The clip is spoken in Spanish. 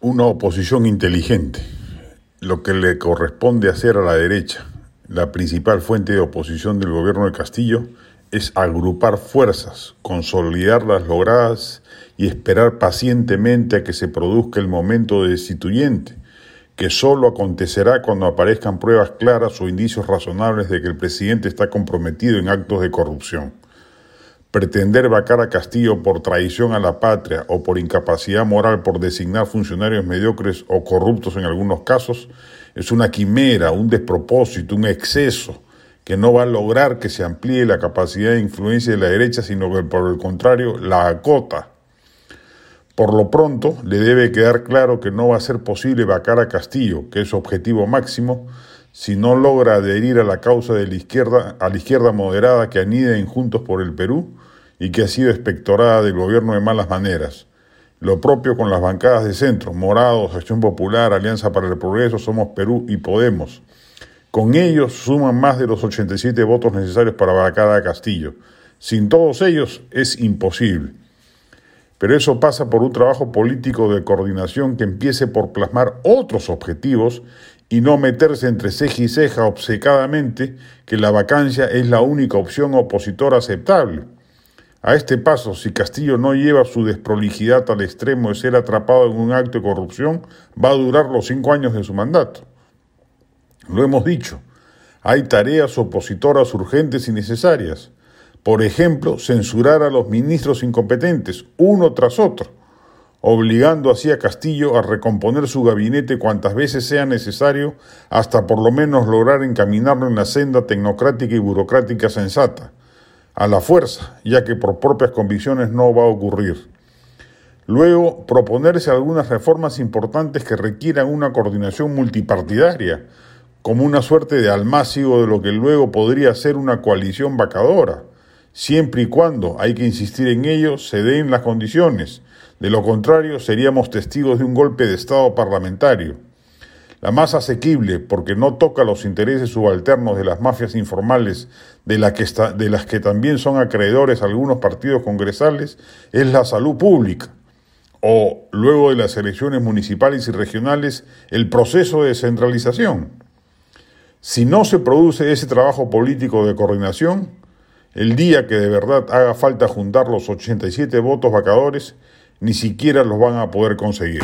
una oposición inteligente, lo que le corresponde hacer a la derecha, la principal fuente de oposición del gobierno de Castillo, es agrupar fuerzas, consolidar las logradas y esperar pacientemente a que se produzca el momento destituyente, que solo acontecerá cuando aparezcan pruebas claras o indicios razonables de que el presidente está comprometido en actos de corrupción. Pretender vacar a Castillo por traición a la patria o por incapacidad moral por designar funcionarios mediocres o corruptos en algunos casos es una quimera, un despropósito, un exceso que no va a lograr que se amplíe la capacidad de influencia de la derecha, sino que por el contrario la acota. Por lo pronto, le debe quedar claro que no va a ser posible vacar a Castillo, que es su objetivo máximo, si no logra adherir a la causa de la izquierda, a la izquierda moderada que anida en Juntos por el Perú y que ha sido espectorada del gobierno de malas maneras. Lo propio con las bancadas de centro, Morados, Acción Popular, Alianza para el Progreso, Somos Perú y Podemos. Con ellos suman más de los 87 votos necesarios para vacar a Castillo. Sin todos ellos es imposible. Pero eso pasa por un trabajo político de coordinación que empiece por plasmar otros objetivos y no meterse entre ceja y ceja obcecadamente que la vacancia es la única opción opositora aceptable. A este paso, si Castillo no lleva su desprolijidad al extremo de ser atrapado en un acto de corrupción, va a durar los cinco años de su mandato. Lo hemos dicho, hay tareas opositoras urgentes y necesarias. Por ejemplo, censurar a los ministros incompetentes, uno tras otro, obligando así a Castillo a recomponer su gabinete cuantas veces sea necesario hasta por lo menos lograr encaminarlo en la senda tecnocrática y burocrática sensata, a la fuerza, ya que por propias convicciones no va a ocurrir. Luego, proponerse algunas reformas importantes que requieran una coordinación multipartidaria, como una suerte de almácigo de lo que luego podría ser una coalición vacadora siempre y cuando, hay que insistir en ello, se den las condiciones. De lo contrario, seríamos testigos de un golpe de Estado parlamentario. La más asequible, porque no toca los intereses subalternos de las mafias informales, de, de las que también son acreedores algunos partidos congresales, es la salud pública. O, luego de las elecciones municipales y regionales, el proceso de descentralización. Si no se produce ese trabajo político de coordinación, el día que de verdad haga falta juntar los 87 votos vacadores, ni siquiera los van a poder conseguir.